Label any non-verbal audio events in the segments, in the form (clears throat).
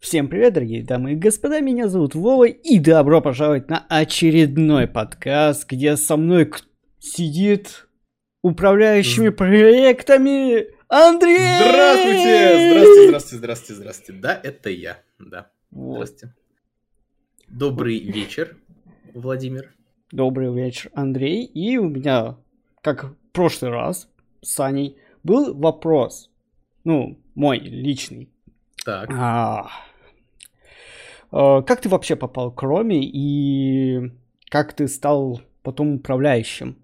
Всем привет, дорогие дамы и господа, меня зовут Вова, и добро пожаловать на очередной подкаст, где со мной сидит управляющими проектами Андрей! Здравствуйте! Здравствуйте, здравствуйте, здравствуйте, здравствуйте. Да, это я, да. Вот. Здравствуйте. Добрый вечер, Владимир. Добрый вечер, Андрей. И у меня, как в прошлый раз с Саней, был вопрос. Ну, мой личный. Так. А, а, как ты вообще попал к Роме и как ты стал потом управляющим?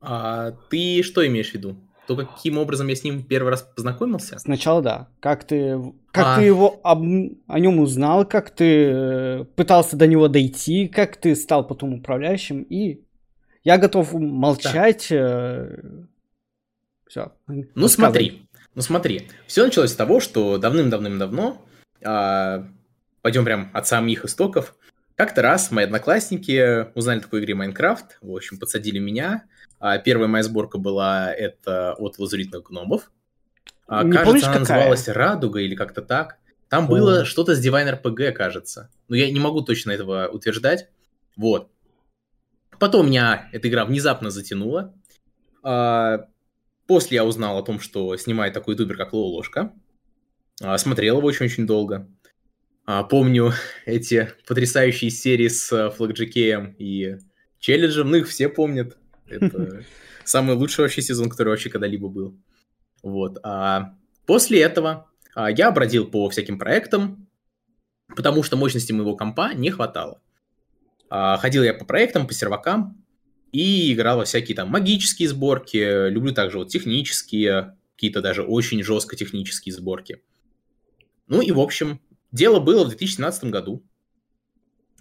А ты что имеешь в виду? То, каким образом я с ним первый раз познакомился? Сначала да. Как ты, как А. ты его об- о нем узнал, как ты э, пытался до него дойти, как ты стал потом управляющим, и я готов молчать. Все. Ну смотри, ну смотри. Все началось с того, что давным-давным-давно, а, пойдем прям от самих истоков, как-то раз мои одноклассники узнали о такой игре Майнкрафт, в общем, подсадили меня. А, первая моя сборка была это от лазуритных гномов. А, Не кажется, помнишь, она какая? называлась Радуга или как-то так. Там О. было что-то с Divine RPG, кажется. Но я не могу точно этого утверждать. Вот. Потом меня эта игра внезапно затянула. А, После я узнал о том, что снимает такой ютубер, как Лоу Ложка. Смотрел его очень-очень долго. А, Помню эти потрясающие серии с э, Флагджикеем и Челленджем. Ну, их все помнят. Это (laughs) самый лучший вообще сезон, который вообще когда-либо был. Вот. А после этого а, я бродил по всяким проектам, потому что мощности моего компа не хватало. А, Ходил я по проектам, по сервакам, и играл во всякие там магические сборки, люблю также вот технические, какие-то даже очень жестко технические сборки. Ну и, в общем, дело было в 2017 году.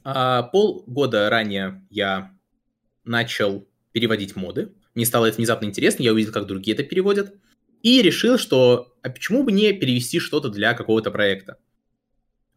А, полгода ранее я начал переводить моды. Мне стало это внезапно интересно, я увидел, как другие это переводят. И решил, что а почему бы не перевести что-то для какого-то проекта.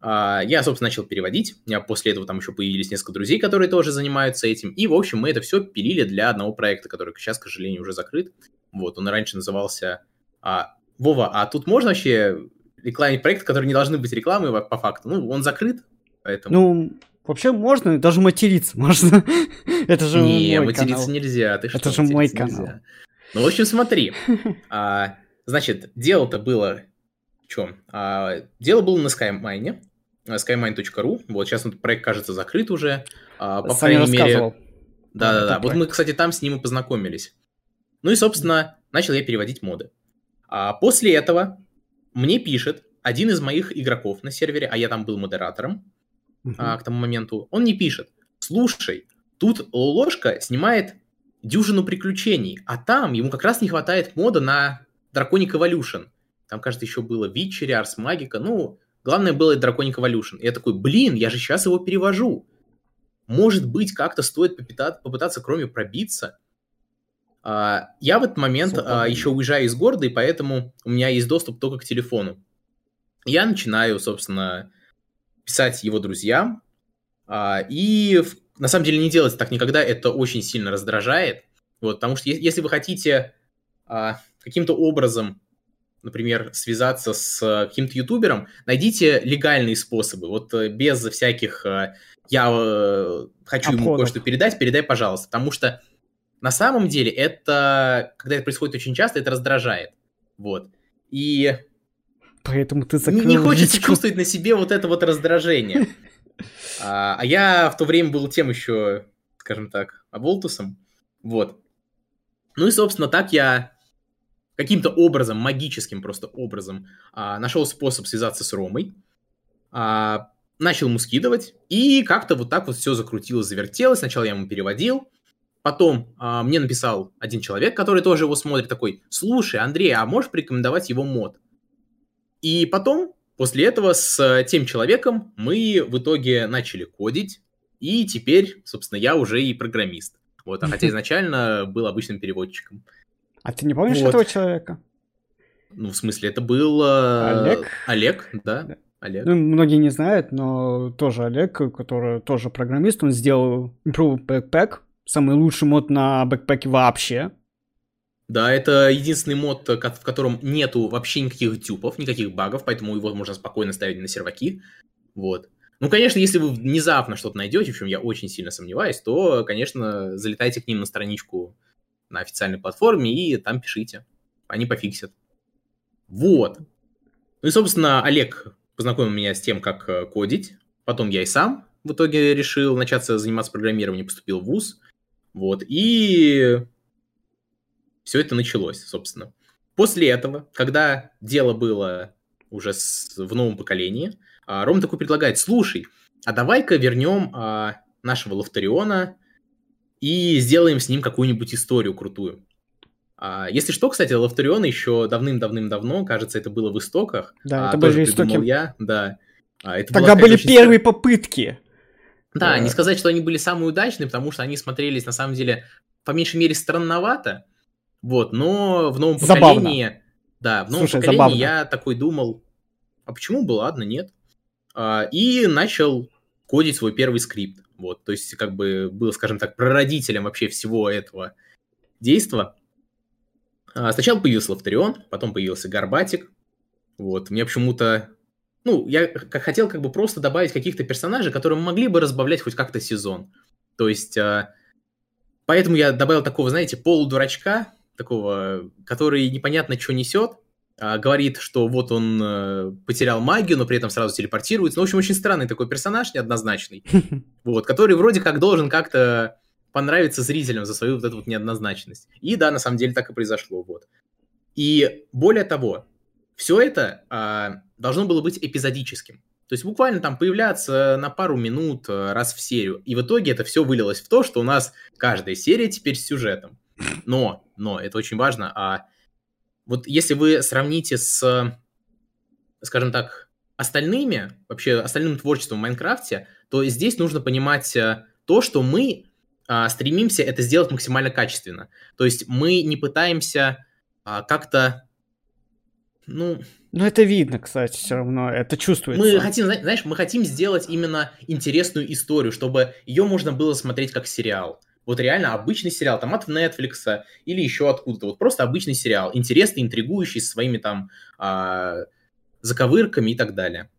А, Я, собственно, начал переводить. У меня после этого там еще появились несколько друзей, которые тоже занимаются этим. И, в общем, мы это все пилили для одного проекта, который сейчас, к сожалению, уже закрыт. Вот, он раньше назывался... а, Вова, а тут можно вообще рекламить проект, который не должны быть рекламой по факту? Ну, он закрыт, поэтому... Ну, вообще можно, даже материться можно. (laughs) Это же не, материться канал. нельзя. Ты Это что, же мой канал. Ну, в общем, смотри. (laughs) А, значит, дело-то было... В чем? дело было на SkyMine, skymine.ru. Вот сейчас вот проект, кажется, закрыт уже. А, по крайней мере... Да-да-да. этот Вот мы, кстати, там с ним и познакомились. Ну и, собственно, начал я переводить моды. А после этого мне пишет один из моих игроков на сервере, а я там был модератором, Мгм. а, к тому моменту, он не пишет. Слушай, тут ложка снимает дюжину приключений, а там ему как раз не хватает мода на Draconic Evolution. Там, кажется, еще было Витчери, Арс Магика. Ну, главное было Draconic Evolution. И я такой, блин, я же сейчас его перевожу. Может быть, как-то стоит попыта- попытаться кроме пробиться. А, я в этот момент Супер. а, еще уезжаю из города, и поэтому у меня есть доступ только к телефону. Я начинаю, собственно, писать его друзьям, а, и на самом деле не делать так никогда, это очень сильно раздражает. Вот, потому что если вы хотите каким-то образом, например, связаться с каким-то ютубером, найдите легальные способы. Вот э, без всяких я э, хочу ему Обходов. кое-что передать, передай, пожалуйста. Потому что на самом деле это, когда это происходит очень часто, это раздражает. Вот. И Поэтому ты не, закрыл не хочется личку. чувствовать на себе вот это вот раздражение. (laughs) А, а я в то время был тем еще, скажем так, оболтусом. Вот. Ну и, собственно, так я каким-то образом, магическим просто образом, а, нашел способ связаться с Ромой. А, начал ему скидывать, и как-то вот так вот все закрутилось, завертелось. Сначала я ему переводил, потом а, мне написал один человек, который тоже его смотрит, такой, слушай, Андрей, а можешь порекомендовать его мод? И потом, после этого, с тем человеком мы в итоге начали кодить, и теперь, собственно, я уже и программист. Вот, а хотя (laughs) изначально был обычным переводчиком. А ты не помнишь Вот. этого человека? Ну, в смысле, это был... э, Олег? Олег, да. Да. Олег. Ну, многие не знают, но тоже Олег, который тоже программист, он сделал (laughs) Improve Backpack, самый лучший мод на бэкпэке вообще. Да, это единственный мод, в котором нету вообще никаких дюпов, никаких багов, поэтому его можно спокойно ставить на серваки. Вот. Ну, конечно, если вы внезапно что-то найдете, в чем я очень сильно сомневаюсь, то, конечно, залетайте к ним на страничку на официальной платформе и там пишите. Они пофиксят. Вот. Ну и, собственно, Олег познакомил меня с тем, как э, кодить. Потом я и сам в итоге решил начаться заниматься программированием, поступил в ВУЗ. Вот. И все это началось, собственно. После этого, когда дело было уже с, в новом поколении, а, Ром такой предлагает, слушай, а давай-ка вернем а, нашего Лофтариона и сделаем с ним какую-нибудь историю крутую. А, если что, кстати, Лофтариона еще давным-давным-давно, кажется, это было в истоках. Да, а, это были истоки. я, да. А, это Тогда были первые стар... попытки. Да, да, не сказать, что они были самые удачные, потому что они смотрелись, на самом деле, по меньшей мере, странновато. Вот, но в новом забавно. поколении... Да, в новом Слушай, поколении забавно. я такой думал, а почему бы, ладно, нет. А, и начал кодить свой первый скрипт. Вот, то есть, как бы был, скажем так, прародителем вообще всего этого действа. А, сначала появился Лавтарион, потом появился Горбатик. Вот, мне почему-то... Ну, я хотел как бы просто добавить каких-то персонажей, которые могли бы разбавлять хоть как-то сезон. То есть, а, поэтому я добавил такого, знаете, полудурачка, такого, который непонятно что несет, а, говорит, что вот он э, потерял магию, но при этом сразу телепортируется. Ну, в общем, очень странный такой персонаж, неоднозначный, (laughs) вот, который вроде как должен как-то понравиться зрителям за свою вот эту вот неоднозначность. И да, на самом деле так и произошло, вот. И более того, все это а, должно было быть эпизодическим. То есть буквально там появляться на пару минут э, раз в серию. И в итоге это все вылилось в то, что у нас каждая серия теперь с сюжетом. Но, но, это очень важно, а вот если вы сравните с, скажем так, остальными, вообще остальным творчеством в Майнкрафте, то здесь нужно понимать э, то, что мы а, стремимся это сделать максимально качественно. То есть мы не пытаемся а, как-то, ну... Ну, это видно, кстати, все равно, это чувствуется. Мы хотим, знаешь, мы хотим сделать именно интересную историю, чтобы ее можно было смотреть как сериал. Вот реально обычный сериал, там от Netflix или еще откуда-то. Вот просто обычный сериал, интересный, интригующий, с своими там а, заковырками и так далее.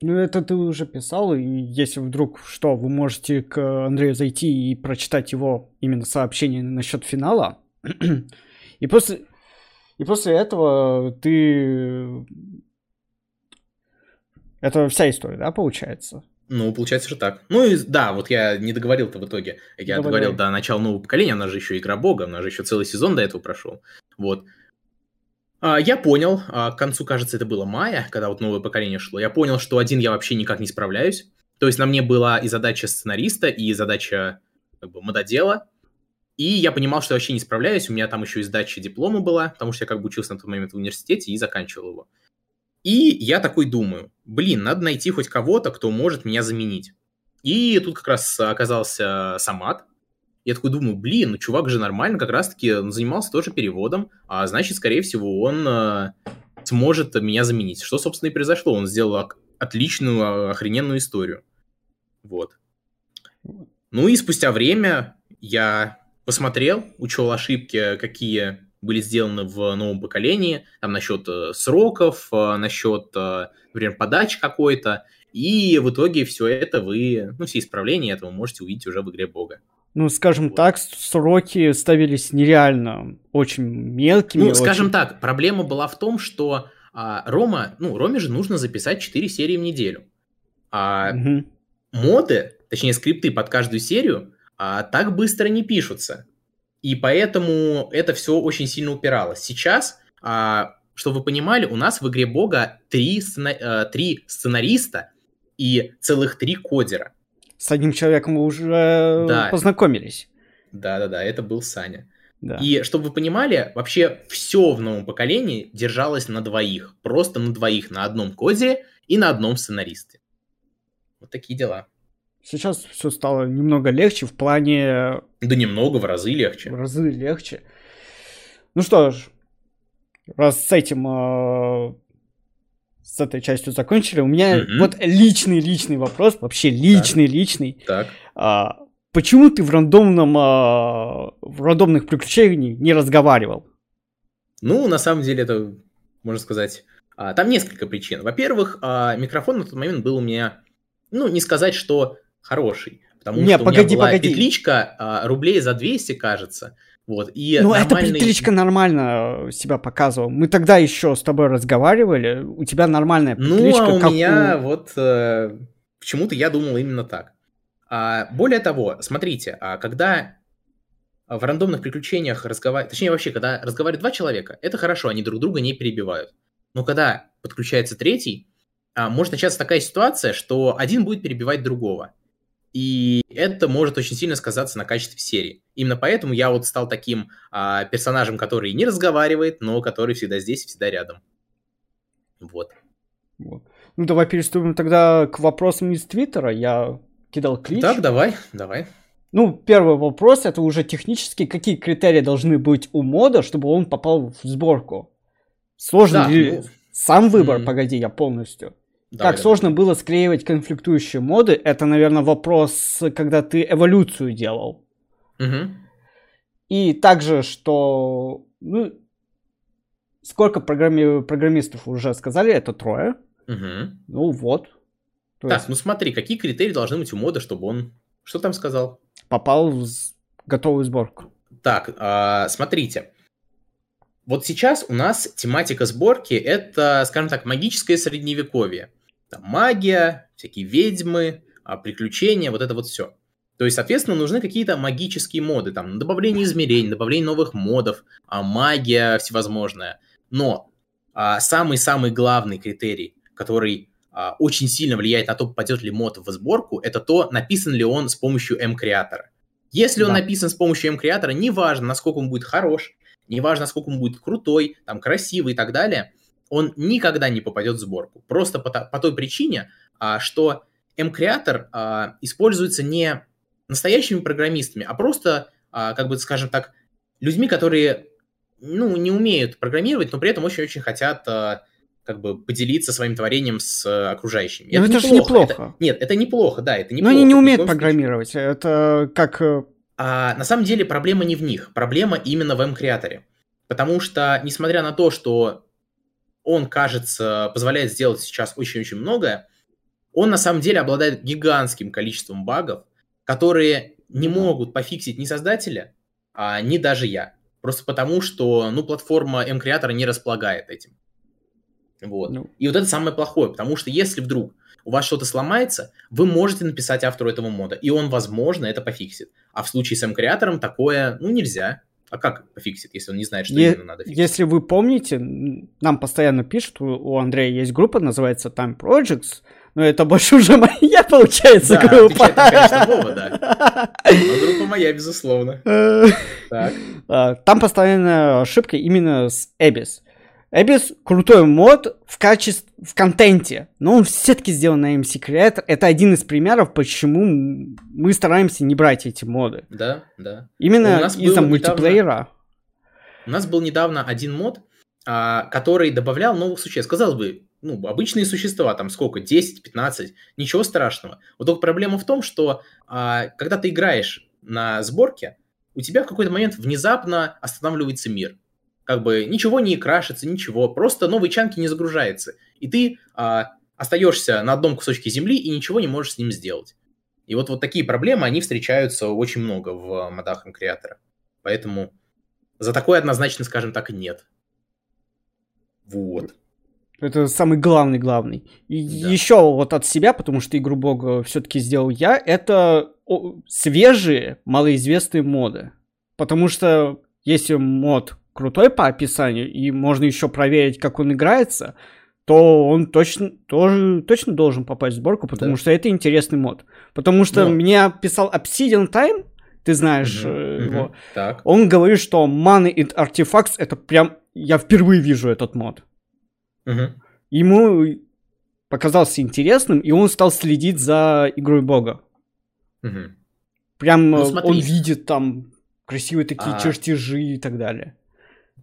Ну, это ты уже писал, и если вдруг что, вы можете к Андрею зайти и прочитать его именно сообщение насчет финала. (clears throat) и после, и после этого ты... Это вся история, да, получается? Ну, получается, что так. Ну и да, вот я не договорил-то в итоге. Я Давай. договорил до начала нового поколения, она же еще игра бога, она же еще целый сезон до этого прошел. Вот. А, я понял, а, к концу, кажется, это было мая, когда вот новое поколение шло, я понял, что один я вообще никак не справляюсь. То есть на мне была и задача сценариста, и задача как бы мододела. И я понимал, что я вообще не справляюсь. У меня там еще и сдача диплома была, потому что я как бы учился на тот момент в университете и заканчивал его. И я такой думаю, блин, надо найти хоть кого-то, кто может меня заменить. И тут как раз оказался Самат. Я такой думаю, блин, ну чувак же нормально, как раз-таки занимался тоже переводом, а значит, скорее всего, он э, сможет меня заменить. Что, собственно, и произошло. Он сделал отличную, охрененную историю. Вот. Ну и спустя время я посмотрел, учел ошибки, какие были сделаны в новом поколении, там насчет э, сроков, э, насчет, э, например, подачи какой-то, и в итоге все это вы, ну, все исправления этого можете увидеть уже в игре Бога. Ну, скажем вот. так, сроки ставились нереально очень мелкими. Ну, очень... скажем так, проблема была в том, что а, Рома, ну, Роме же нужно записать 4 серии в неделю. А угу. моды, точнее, скрипты под каждую серию, а, так быстро не пишутся. И поэтому это все очень сильно упиралось. Сейчас, а, чтобы вы понимали, у нас в игре Бога три, сцена... а, три сценариста и целых три кодера. С одним человеком мы уже да. познакомились. Да-да-да, это был Саня. Да. И чтобы вы понимали, вообще все в новом поколении держалось на двоих. Просто на двоих, на одном кодере и на одном сценаристе. Вот такие дела. Сейчас все стало немного легче в плане... Да немного, в разы легче. В разы легче. Ну что ж, раз с этим, э, с этой частью закончили, у меня mm вот личный-личный вопрос, вообще личный-личный. Так. А, почему ты в рандомном, а, в рандомных приключениях не разговаривал? Ну, на самом деле, это, можно сказать, а, там несколько причин. Во-первых, а, микрофон на тот момент был у меня, ну, не сказать, что хороший, потому Не, что погоди, у меня была погоди. петличка а, рублей за 200, кажется, вот, и Ну, эта нормальный- петличка нормально себя показывала. Мы тогда еще с тобой разговаривали, у тебя нормальная Ну, петличка, а у как меня вот э, почему-то я думал именно так. А, более того, смотрите, а, когда в рандомных приключениях разговаривают, точнее вообще, когда разговаривают два человека, это хорошо, они друг друга не перебивают. Но когда подключается третий, а, может начаться такая ситуация, что один будет перебивать другого. И это может очень сильно сказаться на качестве серии. Именно поэтому я вот стал таким а, персонажем, который не разговаривает, но который всегда здесь, всегда рядом. Вот. Вот. Ну, давай переступим тогда к вопросам из Твиттера. Я кидал клич. Так, давай, давай. Ну, первый вопрос, это уже технически, какие критерии должны быть у мода, чтобы он попал в сборку? Сложно Да, ли... ну, Сам выбор, м. погоди, я полностью. Давай, как сложно было склеивать конфликтующие моды, это, наверное, вопрос, когда ты эволюцию делал. Мгм. И также, что... Ну, сколько программи... программистов уже сказали, это трое. Мгм. Ну вот. То Так, есть ну смотри, какие критерии должны быть у мода, чтобы он... Что там сказал? попал в готовую сборку. Так, а, смотрите. Вот сейчас у нас тематика сборки это, скажем так, магическое средневековье. Там магия, всякие ведьмы, а, приключения, вот это вот все. То есть, соответственно, нужны какие-то магические моды, там, добавление измерений, добавление новых модов, а, магия всевозможная. Но а, самый-самый главный критерий, который очень сильно влияет на то, попадет ли мод в сборку, это то, написан ли он с помощью M-креатора. Если он Да. написан с помощью M-креатора, неважно, насколько он будет хорош, неважно, насколько он будет крутой, там, красивый и так далее, он никогда не попадет в сборку. Просто по, по той причине, а, что M-креатор а, используется не настоящими программистами, а просто, а, как бы, скажем так, людьми, которые, ну, не умеют программировать, но при этом очень-очень хотят, а, как бы, поделиться своим творением с а, окружающими. Ну, это же неплохо. Это- нет, это неплохо, да, это Но неплохо. они не умеют коем случае. программировать. Это как... э, А, на самом деле проблема не в них, проблема именно в M-креаторе. Потому что, несмотря на то, что он, кажется, позволяет сделать сейчас очень-очень многое, он на самом деле обладает гигантским количеством багов, которые не могут пофиксить ни создатели, а, ни даже я. Просто потому, что ну, платформа M-креатора не располагает этим. Вот. ну, И вот это самое плохое, потому что если вдруг у вас что-то сломается, вы можете написать автору этого мода, и он, возможно, это пофиксит. А в случае с M-креатором такое, ну, нельзя. А как пофиксит, если он не знает, что Е- именно надо фиксить? Если вы помните, нам постоянно пишут, у, Андрея есть группа, называется Time Projects, но это больше (laughs) уже моя, получается, Да, группа. там, конечно, Вова, да. (laughs) Но группа моя, безусловно. (laughs) Так. а, Там постоянная ошибка именно с Abyss. Abyss крутой мод в качестве, в контенте, но он все-таки сделан на MC Creator. Это один из примеров, почему мы стараемся не брать эти моды. Да, да. Именно из-за недавно- мультиплеера. У нас был недавно один мод, а, который добавлял новых существ. Казалось бы, ну, обычные существа, там сколько, 10-15, ничего страшного. Вот только проблема в том, что а, когда ты играешь на сборке, у тебя в какой-то момент внезапно останавливается мир. Как бы ничего не крашится, ничего, просто новый чанки не загружается. И ты а, остаешься на одном кусочке земли и ничего не можешь с ним сделать. И вот, вот такие проблемы, они встречаются очень много в модах креатора. Поэтому за такое однозначно, скажем так, нет. Вот. Это самый главный главный. И Да. еще вот от себя, потому что игру бога все-таки сделал я, это свежие, малоизвестные моды. Потому что если мод крутой по описанию, и можно еще проверить, как он играется, то он точно, тоже, точно должен попасть в сборку, потому Да. что это интересный мод. Потому что Но- мне писал Obsidian Time, ты знаешь мгм. его, Так. он говорит, что Money and Artifacts это прям, я впервые вижу этот мод Мгм. ему показался интересным, и он стал следить за игрой бога. Мгм. Прям Ну, э, смотри. он видит там красивые такие А. чертежи и так далее.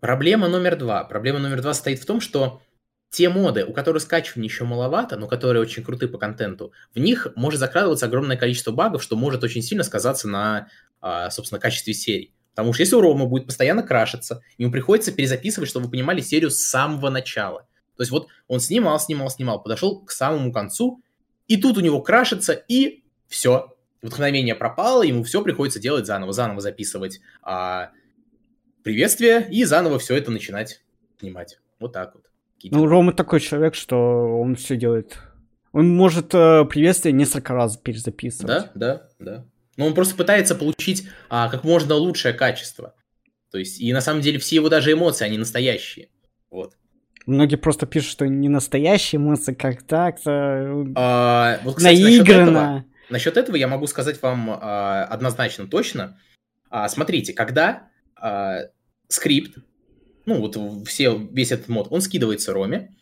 Проблема номер два. Проблема номер два состоит в том, что те моды, у которых скачивания еще маловато, но которые очень круты по контенту, в них может закрадываться огромное количество багов, что может очень сильно сказаться на, а, собственно, качестве серий. Потому что если у Рома будет постоянно крашиться, ему приходится перезаписывать, чтобы вы понимали серию с самого начала. То есть вот он снимал, снимал, снимал, подошел к самому концу, и тут у него крашится, и все. Вдохновение пропало, ему все приходится делать заново, заново записывать а, приветствие и заново все это начинать снимать. Вот так вот. Ну, Рома такой человек, что он все делает. Он может э, приветствие несколько раз перезаписывать. Да, да, да. Но он просто пытается получить а, как можно лучшее качество. То есть, и на самом деле все его даже эмоции, они настоящие. Вот. Многие просто пишут, что не настоящие эмоции, как так-то. А, вот, кстати, наиграно. Насчет этого, насчет этого я могу сказать вам а, однозначно точно. А, смотрите, когда а, скрипт, ну вот все, весь этот мод, он скидывается Роме,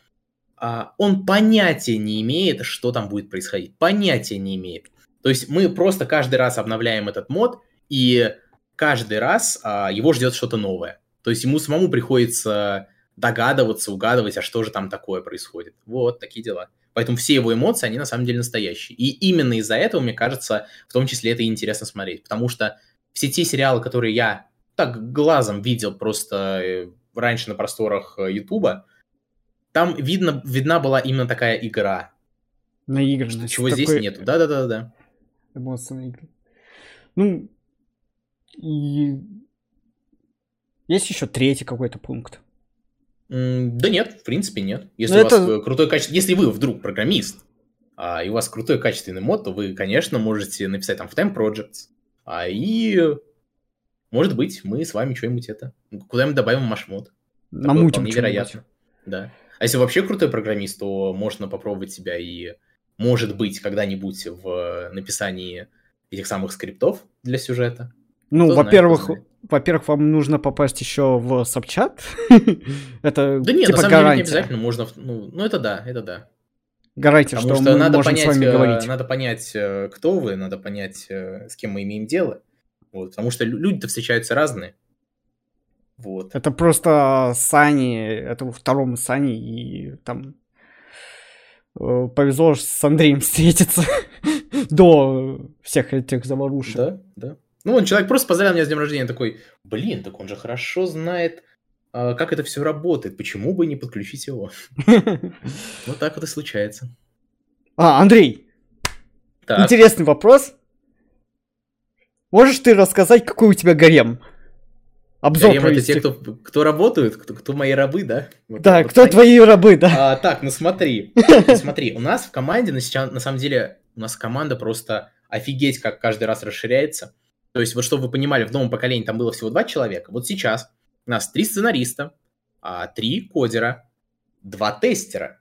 а, он понятия не имеет, что там будет происходить. Понятия не имеет. То есть мы просто каждый раз обновляем этот мод, и каждый раз а, его ждет что-то новое. То есть ему самому приходится догадываться, угадывать, а что же там такое происходит. Вот такие дела. Поэтому все его эмоции, они на самом деле настоящие. И именно из-за этого, мне кажется, в том числе это и интересно смотреть. Потому что все те сериалы, которые я так глазом видел просто э, раньше на просторах э, Ютуба, там видно, видна была именно такая игра. Наигранность. Чего такой... здесь нету. Да-да-да-да эмоциональной игры. Ну, и есть еще третий какой-то пункт. Да нет, в принципе нет. Если Но у это... вас крутой качество, если вы вдруг программист, а, и у вас крутой качественный мод, то вы, конечно, можете написать там в Time Projects, а, и может быть мы с вами что-нибудь это куда-нибудь добавим ваш мод. Намутим невероятно. Да. А если вообще крутой программист, то можно попробовать себя и может быть, когда-нибудь в написании этих самых скриптов для сюжета. Ну, во-первых, во-первых, вам нужно попасть еще в сабчат. (laughs) это да нет, типа на самом гарантия. деле не обязательно можно. Ну, ну, это да, это да. Гарантия, Потому что, что мы надо можем понять, с вами говорить. Надо понять, э, кто вы, надо понять, э, с кем мы имеем дело. Вот, потому что люди-то встречаются разные. Вот. Это просто Сани, это второму Сани, и там Э, повезло с Андреем (laughs) встретиться (laughs) до всех этих заварушек. Да, да. Ну, он человек просто поздравил меня с днем рождения, такой, блин, так он же хорошо знает, а, как это все работает, почему бы не подключить его? (laughs) Вот так вот и случается. А, Андрей, интересный вопрос. Можешь ты рассказать, какой у тебя гарем? обзор Гарем провести. это те, кто, кто работают, кто, кто мои рабы, да? Вот да, вот кто так. твои рабы, да. А, так, ну смотри, (laughs) смотри, у нас в команде, на, сейчас, на самом деле, у нас команда просто офигеть, как каждый раз расширяется. То есть, вот чтобы вы понимали, в новом поколении там было всего два человека. Вот сейчас у нас три сценариста, а, три кодера, два тестера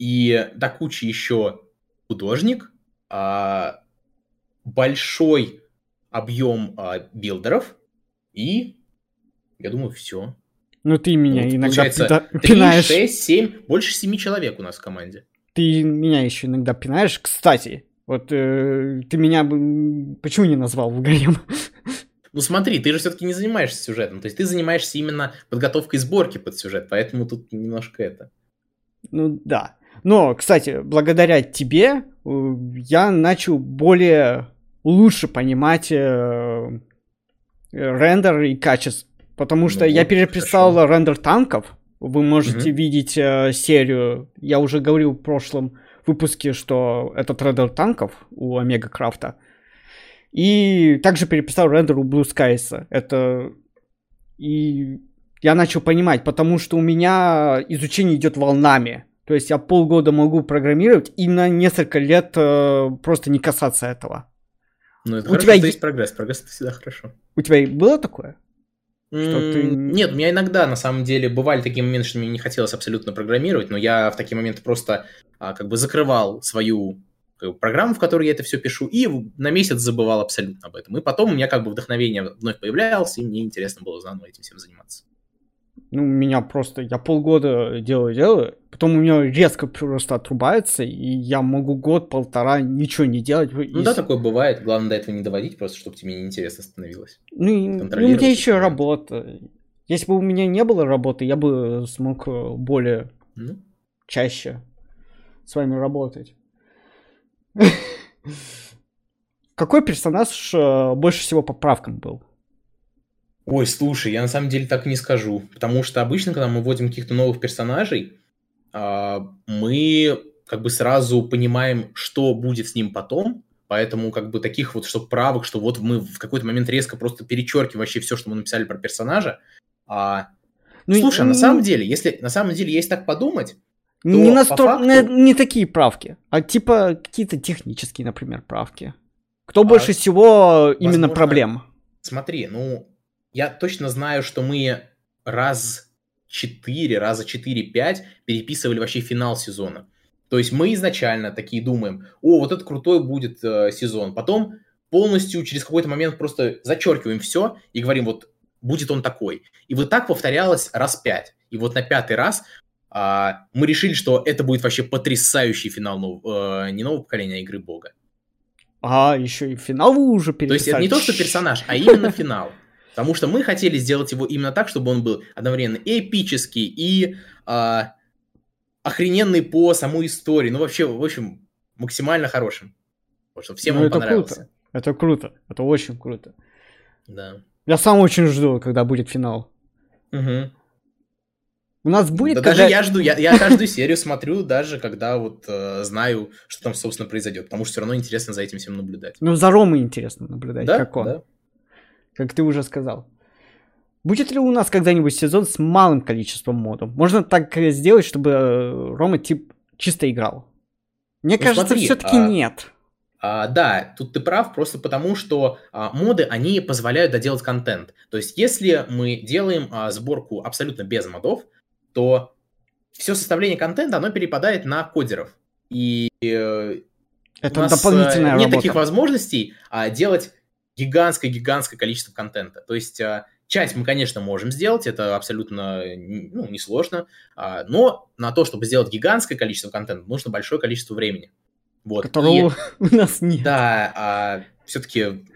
и до кучи еще художник, а, большой объем а, билдеров и я думаю, все. Ну ты меня вот, иногда пита- 3, пинаешь. 6, 7, больше 7 человек у нас в команде. Ты меня еще иногда пинаешь. Кстати, вот э, ты меня почему не назвал в гарем? Ну смотри, ты же все-таки не занимаешься сюжетом, то есть ты занимаешься именно подготовкой сборки под сюжет, поэтому тут немножко это. Ну да. Но, кстати, благодаря тебе э, я начал более лучше понимать э, рендер и качество Потому что ну, я переписал хорошо. рендер танков. Вы можете угу. видеть э, серию. Я уже говорил в прошлом выпуске, что этот рендер танков у Омега Крафта. И также переписал рендер у Blue Skies. Это... И я начал понимать, потому что у меня изучение идет волнами. То есть я полгода могу программировать и на несколько лет э, просто не касаться этого. Ну, это у хорошо, тебя что есть прогресс. Прогресс это всегда хорошо. У тебя было такое? Что ты... Нет, у меня иногда, на самом деле, бывали такие моменты, что мне не хотелось абсолютно программировать, но я в такие моменты просто а, как бы закрывал свою как бы, программу, в которой я это все пишу, и на месяц забывал абсолютно об этом. И потом у меня как бы вдохновение вновь появлялось, и мне интересно было заново этим всем заниматься. Ну, меня просто, я полгода делаю-делаю, потом у меня резко просто отрубается, и я могу год-полтора ничего не делать. Ну и... да, такое бывает, главное до этого не доводить, просто чтобы тебе неинтересно становилось. Ну, ну у меня еще работа. Если бы у меня не было работы, я бы смог э, более... Ну, чаще с вами работать. (laughs) Какой персонаж э, больше всего поправкам был? Ой, слушай, я на самом деле так не скажу. Потому что обычно, когда мы вводим каких-то новых персонажей, а, мы как бы сразу понимаем, что будет с ним потом, поэтому как бы таких вот, что правок, что вот мы в какой-то момент резко просто перечеркиваем вообще все, что мы написали про персонажа. А... Ну, Слушай, а на самом деле, если на самом деле, если так подумать, не, настолько, факту... не, не такие правки, а типа какие-то технические, например, правки. Кто а, больше всего именно возможно, проблем? Смотри, ну, я точно знаю, что мы раз 4, раза 4-5 переписывали вообще финал сезона. То есть мы изначально такие думаем, о, вот это крутой будет э, сезон. Потом полностью через какой-то момент просто зачеркиваем все и говорим, вот будет он такой. И вот так повторялось раз пять. И вот на пятый раз а, мы решили, что это будет вообще потрясающий финал нов, э, не нового поколения, а игры Бога. А, еще и финал вы уже переписали. То есть это не то, что персонаж, а именно финал. Потому что мы хотели сделать его именно так, чтобы он был одновременно эпический и а, охрененный по самой истории. Ну, вообще, в общем, максимально хорошим. Вот, чтобы всем ну, он это понравился. Круто. Это круто. Это очень круто. Да. Я сам очень жду, когда будет финал. Угу. У нас будет. Да когда... даже я жду, я, я каждую серию смотрю, даже когда вот э, знаю, что там, собственно, произойдет. Потому что все равно интересно за этим всем наблюдать. Ну, за Ромой интересно наблюдать, да? как он. Да как ты уже сказал. Будет ли у нас когда-нибудь сезон с малым количеством модов? Можно так сделать, чтобы э, Рома тип чисто играл. Мне ну, кажется, все-таки а... нет. А, да, тут ты прав, просто потому что а, моды, они позволяют доделать контент. То есть, если мы делаем а, сборку абсолютно без модов, то все составление контента, оно перепадает на кодеров. И э, это у нас дополнительная э, нет работа. таких возможностей а, делать гигантское-гигантское количество контента. То есть а, часть мы, конечно, можем сделать, это абсолютно ну, несложно, а, но на то, чтобы сделать гигантское количество контента, нужно большое количество времени. Вот. Которого И, у нас нет. Да, а все-таки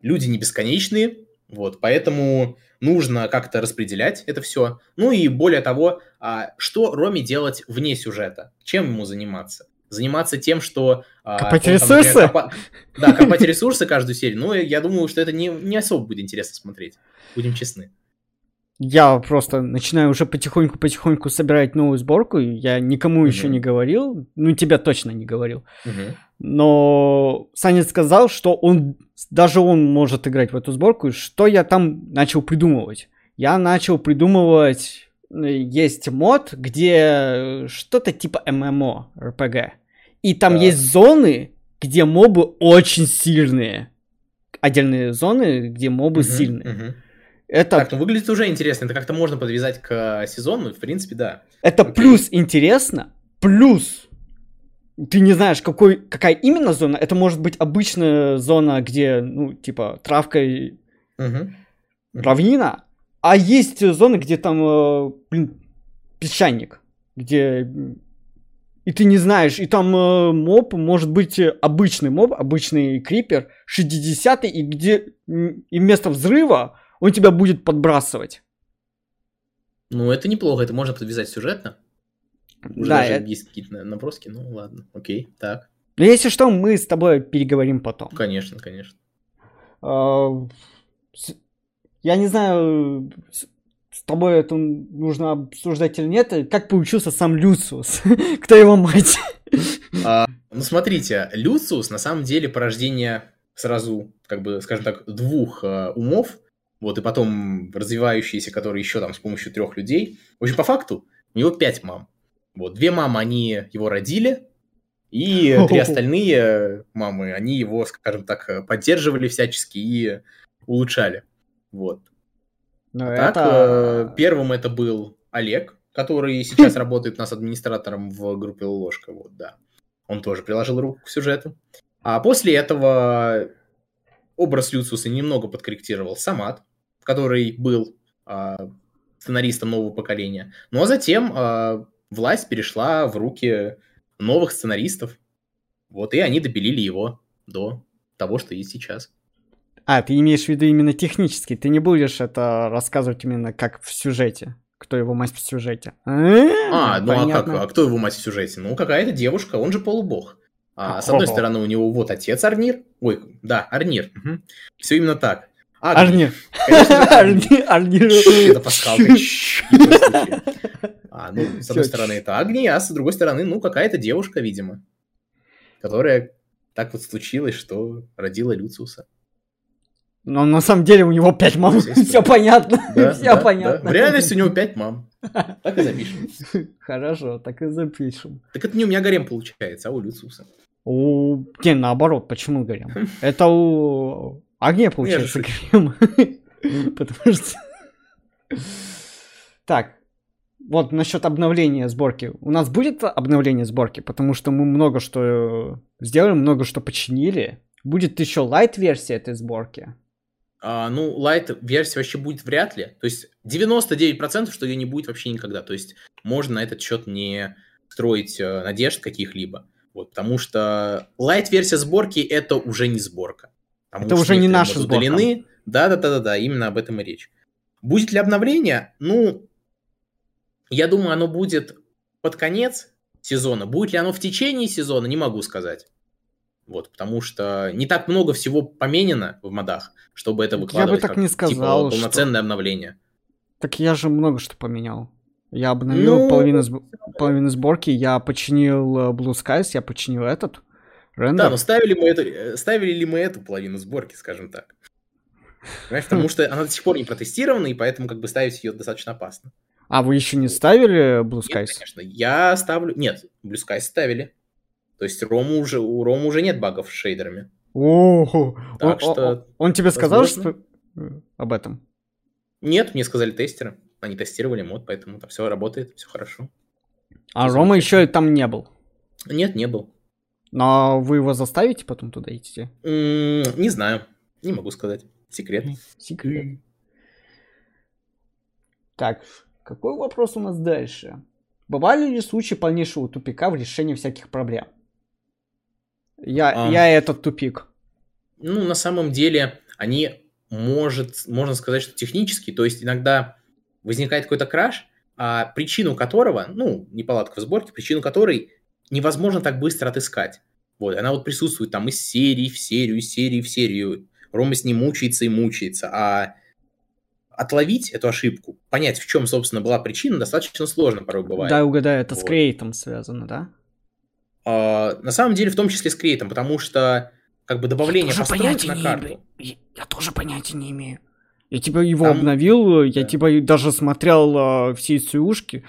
люди не бесконечные, вот, поэтому нужно как-то распределять это все. Ну и более того, а, что Роме делать вне сюжета? Чем ему заниматься? Заниматься тем, что... Копать он, ресурсы? Например, копа... Да, копать ресурсы каждую серию. Но я думаю, что это не, не особо будет интересно смотреть. Будем честны. Я просто начинаю уже потихоньку-потихоньку собирать новую сборку. Я никому uh-huh. еще не говорил. Ну, тебя точно не говорил. Uh-huh. Но Саня сказал, что он даже он может играть в эту сборку. Что я там начал придумывать? Я начал придумывать... Э, есть мод, где что-то типа ММО, РПГ. И там да. есть зоны, где мобы очень сильные. Отдельные зоны, где мобы угу, сильные. Угу. Это... Так, ну выглядит уже интересно. Это как-то можно подвязать к сезону, в принципе, да. Это Окей. плюс интересно, плюс ты не знаешь, какой, какая именно зона. Это может быть обычная зона, где, ну, типа, травка и угу. равнина. А есть зоны, где там, э, блин, песчаник, где и ты не знаешь, и там э, моб может быть обычный моб, обычный крипер, 60 и где и вместо взрыва он тебя будет подбрасывать. Ну, это неплохо, это можно подвязать сюжетно. Уже да, даже это... есть какие-то наброски, ну ладно, окей, так. Ну, если что, мы с тобой переговорим потом. Конечно, конечно. Uh, я не знаю, с тобой это нужно обсуждать или нет, как получился сам Люциус? (laughs) Кто его мать? А, ну, смотрите, Люциус на самом деле порождение сразу, как бы, скажем так, двух а, умов, вот, и потом развивающиеся, которые еще там с помощью трех людей. В общем, по факту, у него пять мам. Вот, две мамы, они его родили, и (laughs) три остальные мамы, они его, скажем так, поддерживали всячески и улучшали. Вот. Но а это... так, э, первым это был Олег, который сейчас (laughs) работает у нас администратором в группе Ложка, вот, да. Он тоже приложил руку к сюжету. А после этого образ Люциуса немного подкорректировал Самат, который был э, сценаристом нового поколения. Ну а затем э, власть перешла в руки новых сценаристов. Вот, и они допилили его до того, что есть сейчас. А, ты имеешь в виду именно технически, ты не будешь это рассказывать именно как в сюжете, кто его мать в сюжете. А, ну а как? А кто его мать в сюжете? Ну, какая-то девушка, он же полубог. А, с одной стороны, у него вот отец Арнир. Ой, да, Арнир. Все именно так. (laughs) Арнир. Арнир. Арнир. Это Паскал. А, ну, с одной стороны, это Агни, а с другой стороны, ну, какая-то девушка, видимо, которая так вот случилось, что родила Люциуса. Но на самом деле у него пять мам. (laughs) Все понятно. Все понятно. В реальности у него пять мам. (laughs) Так и запишем. Хорошо, так и запишем. Так это не у меня гарем получается, а у Люциуса. У... Не, наоборот, почему гарем? (laughs) Это у Агния получается гарем. Потому что... Так, вот насчет обновления сборки. У нас будет обновление сборки, потому что мы много что сделали, много что починили. Будет еще лайт-версия этой сборки. А, ну, лайт-версия вообще будет вряд ли. То есть 99% что ее не будет вообще никогда. То есть можно на этот счет не строить э, надежд каких-либо. Вот, потому что лайт-версия сборки это уже не сборка. Это уже не наша сборка. Да-да-да-да, именно об этом и речь. Будет ли обновление? Ну, я думаю, оно будет под конец сезона. Будет ли оно в течение сезона, не могу сказать. Вот, потому что не так много всего поменено в модах, чтобы это выкладывать я бы так не типа, сказал, типа, полноценное что... обновление. Так я же много что поменял. Я обновил ну... половину, сб... половину сборки, я починил э, Blue Skies, я починил этот. Рендер. Да, но ставили, мы это, э, ставили ли мы эту половину сборки, скажем так? Понимаешь, потому что она до сих пор не протестирована, и поэтому как бы ставить ее достаточно опасно. А вы еще не ставили Blue Skies? Нет, конечно. Я ставлю... Нет, Blue Skies ставили. То есть Рому уже, у Рома уже нет багов с шейдерами. О, так что... Он тебе сказал что... об этом? Нет, мне сказали тестеры. Они тестировали мод, поэтому там все работает, все хорошо. А все Рома еще там не был? Нет, не был. Но вы его заставите потом туда идти? не знаю, не могу сказать. Секрет. Секрет. Так, какой вопрос у нас дальше? Бывали ли случаи полнейшего тупика в решении всяких проблем? Я, а, я этот тупик. Ну, на самом деле, они, может, можно сказать, что технически, то есть иногда возникает какой-то краш, а причину которого, ну, неполадка в сборке, причину которой невозможно так быстро отыскать. Вот, она вот присутствует там из серии в серию, из серии в серию. Рома с ним мучается и мучается, а отловить эту ошибку, понять, в чем, собственно, была причина, достаточно сложно порой бывает. Да, угадаю, это вот. с крейтом связано, да? А, на самом деле, в том числе с крейтом, потому что как бы добавление построек на карту. Я, я тоже понятия не имею. Я типа его Там... обновил, я типа даже смотрел а, все ЦУшки.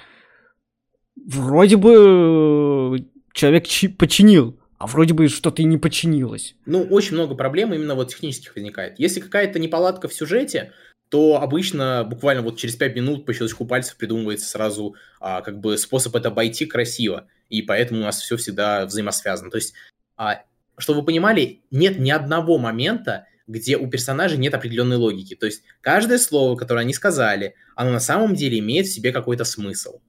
Вроде бы э, человек чи- починил, а вроде бы что-то и не починилось. Ну, очень много проблем именно вот технических возникает. Если какая-то неполадка в сюжете, то обычно буквально вот через 5 минут по щелчку пальцев придумывается сразу а, как бы способ это обойти красиво, и поэтому у нас все всегда взаимосвязано. То есть, а, чтобы вы понимали, нет ни одного момента, где у персонажей нет определенной логики. То есть каждое слово, которое они сказали, оно на самом деле имеет в себе какой-то смысл.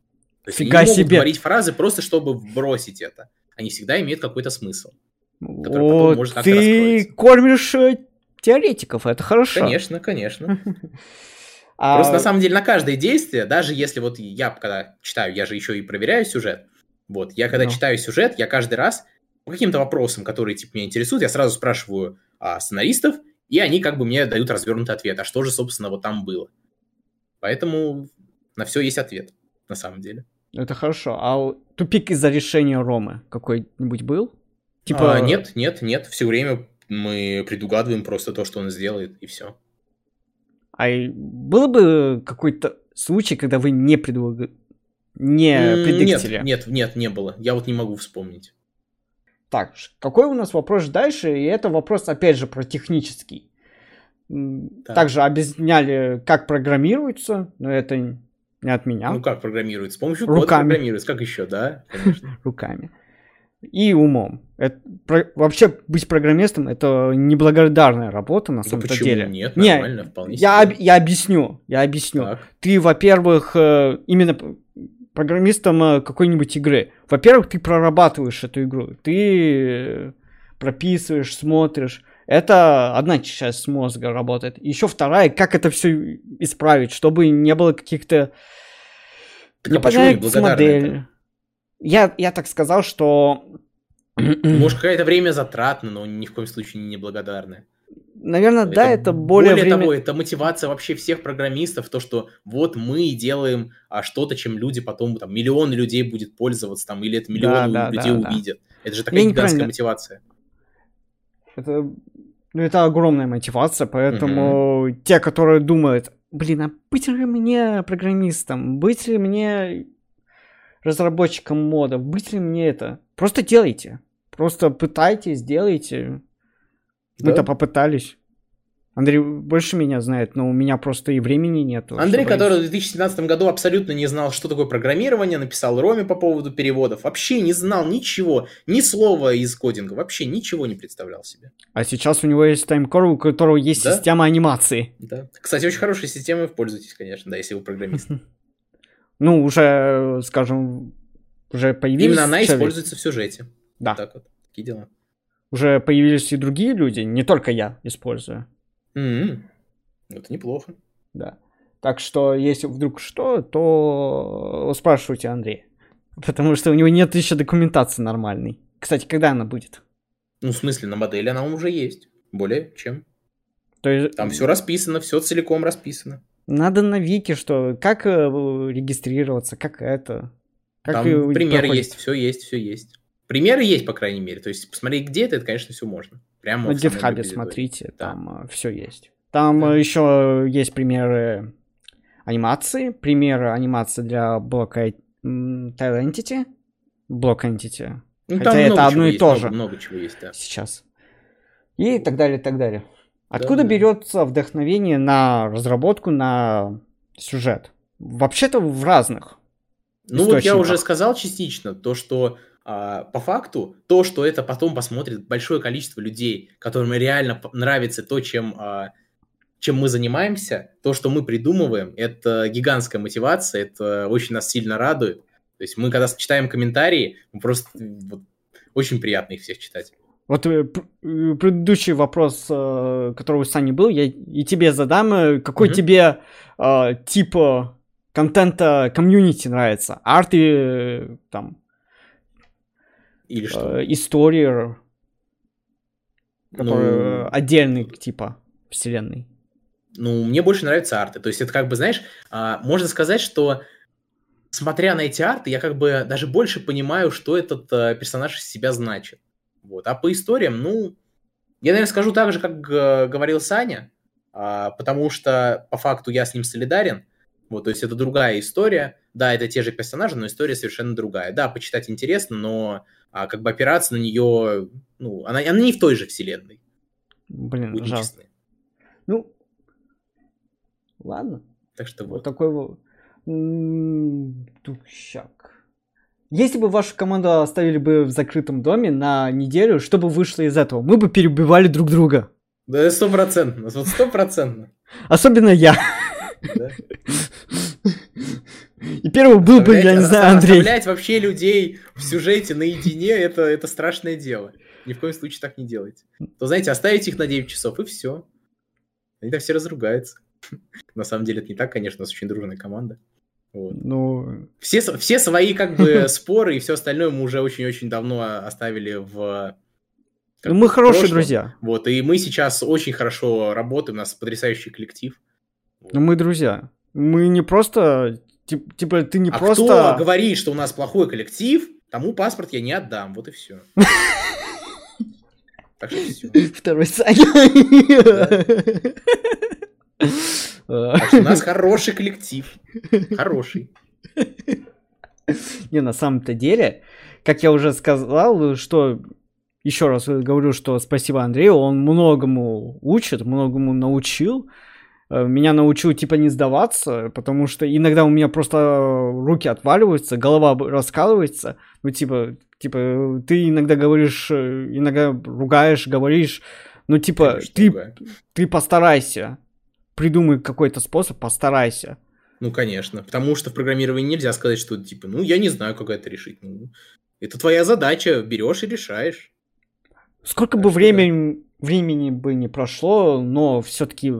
То есть Фига они не могут себе. говорить фразы просто, чтобы вбросить это. Они всегда имеют какой-то смысл. Который О, потом может как-то ты кормишь э, теоретиков, это хорошо. Конечно, конечно. (laughs) А... Просто на самом деле на каждое действие, даже если вот я когда читаю, я же еще и проверяю сюжет, вот, я когда. Ну. читаю сюжет, я каждый раз по каким-то вопросам, которые типа меня интересуют, я сразу спрашиваю а, сценаристов, и они как бы мне дают развернутый ответ, а что же, собственно, вот там было. Поэтому на все есть ответ, на самом деле. Это хорошо. А тупик из-за решения Ромы какой-нибудь был? Типа... А, нет, нет, нет. Все время мы предугадываем просто то, что он сделает, и все. А было бы какой-то случай, когда вы не предуг... не предиктили? Нет, нет, нет, не было. Я вот не могу вспомнить. Так, какой у нас вопрос дальше? И это вопрос, опять же, про технический. Так. Также объясняли, как программируется, но это не от меня. Ну как программируется? С помощью Руками. программируется. Как еще, да? (laughs) Руками и умом. Это, про, вообще быть программистом это неблагодарная работа на да самом почему деле. Нет, не, нормально, вполне я, я объясню, я объясню. Так. Ты, во-первых, э, именно программистом э, какой-нибудь игры. Во-первых, ты прорабатываешь эту игру, ты прописываешь, смотришь. Это одна часть мозга работает. Еще вторая, как это все исправить, чтобы не было каких-то Так а почему не понравится модель. Я, я так сказал, что... Может, какое-то время затратно, но ни в коем случае не неблагодарное. Наверное, да, это более Более время... того, это мотивация вообще всех программистов, то, что вот мы делаем а, что-то, чем люди потом, там, миллионы людей будет пользоваться, там, или это миллионы да, людей да, да. увидят. Это же такая Я гигантская мотивация. Это, ну, это огромная мотивация, поэтому те, которые думают, блин, а быть ли мне программистом, быть ли мне разработчиком модов, быть ли мне это? Просто делайте. Просто пытайтесь, делайте. Мы-то Да. попытались. Андрей больше меня знает, но у меня просто и времени нет. Андрей, который в 2017 году абсолютно не знал, что такое программирование, написал Роме по поводу переводов. Вообще не знал ничего, ни слова из кодинга, вообще ничего не представлял себе. А сейчас у него есть таймкор, у которого есть Да? система анимации. Да. Кстати, очень хорошей системой, пользуйтесь, конечно, да, если вы программист. (laughs) Ну, уже, скажем, уже появились... Именно она человек- используется в сюжете. Да. Вот так вот. Такие дела. Уже появились и другие люди, не только я использую. М-м. Это неплохо. Да. Так что, если вдруг что, то спрашивайте Андрея. Потому что у него нет еще документации нормальной. Кстати, когда она будет? Ну, в смысле, на модели она уже есть. Более чем. То есть Там все расписано, все целиком расписано. Надо на Вики, что как э, регистрироваться, как это. Как Там и примеры проходит. есть, все есть, все есть. Примеры есть, по крайней мере. То есть, посмотреть, где это, это, конечно, все можно. Прямо На GitHub смотрите, Да. там все есть. Там Да. еще есть примеры анимации, примеры анимации для блока Tile Entity, блок Entity Ну, Хотя это одно и есть, то много- же. Много чего есть, да. сейчас. И так далее, так далее. Откуда да. берется вдохновение на разработку, на сюжет? Вообще-то в разных. Ну, вот я уже сказал частично, то, что а, по факту, то, что это потом посмотрит большое количество людей, которым реально нравится то, чем, а, чем мы занимаемся, то, что мы придумываем, это гигантская мотивация, это очень нас сильно радует. То есть мы, когда читаем комментарии, мы просто вот, очень приятно их всех читать. Вот э, э, предыдущий вопрос, э, который у Сани был, я и тебе задам. Какой Мгм. тебе э, тип контента комьюнити нравится? Арт и э, там Или что? э, истории, Ну, отдельный типа вселенной. Ну, мне больше нравятся арты. То есть это как бы, знаешь, а, можно сказать, что смотря на эти арты, я как бы даже больше понимаю, что этот персонаж из себя значит. Вот. А по историям, ну, я, наверное, скажу так же, как э, говорил Саня, а, потому что по факту я с ним солидарен. Вот, то есть это другая история. Да, это те же персонажи, но история совершенно другая. Да, почитать интересно, но а, как бы опираться на нее, ну, она, она не в той же вселенной. Блин, Будем жалко. честны. Ну, ладно. Так что Вот вот. такой вот. м, Дущак. Если бы вашу команду оставили бы в закрытом доме на неделю, что бы вышло из этого? Мы бы перебивали друг друга. Да, стопроцентно. Вот стопроцентно. Особенно я. Да. И первый был бы, я не знаю, Андрей. Оставлять вообще людей в сюжете наедине, это, это страшное дело. Ни в коем случае так не делайте. То, знаете, оставить их на 9 часов, и все. Они там все разругаются. На самом деле это не так, конечно, у нас очень дружная команда. Вот. Ну, Все, все свои как бы (laughs) споры и все остальное мы уже очень-очень давно оставили в... ну мы хорошие прошлом. друзья. Вот, и мы сейчас очень хорошо работаем, у нас потрясающий коллектив. Ну мы друзья. Мы не просто... тип- Типа, ты не а просто... кто говорит, что у нас плохой коллектив, тому паспорт я не отдам. Вот и все. (laughs) Так что все. Второй Саня. (laughs) Что у нас (laughs) хороший коллектив. Хороший. Не, на самом-то деле, как я уже сказал, что еще раз говорю, что спасибо Андрею, он многому учит, многому научил. Э, Меня научил, типа, не сдаваться, потому что иногда у меня просто руки отваливаются, голова раскалывается. Ну, типа, типа, ты иногда говоришь, э, иногда ругаешь, говоришь, ну, типа, Конечно, ты, ты постарайся, придумай какой-то способ, постарайся. Ну, конечно. Потому что в программировании нельзя сказать, что типа, ну, я не знаю, как это решить. Ну, это твоя задача, берешь и решаешь. Сколько Так бы времени, времени бы не прошло, но все-таки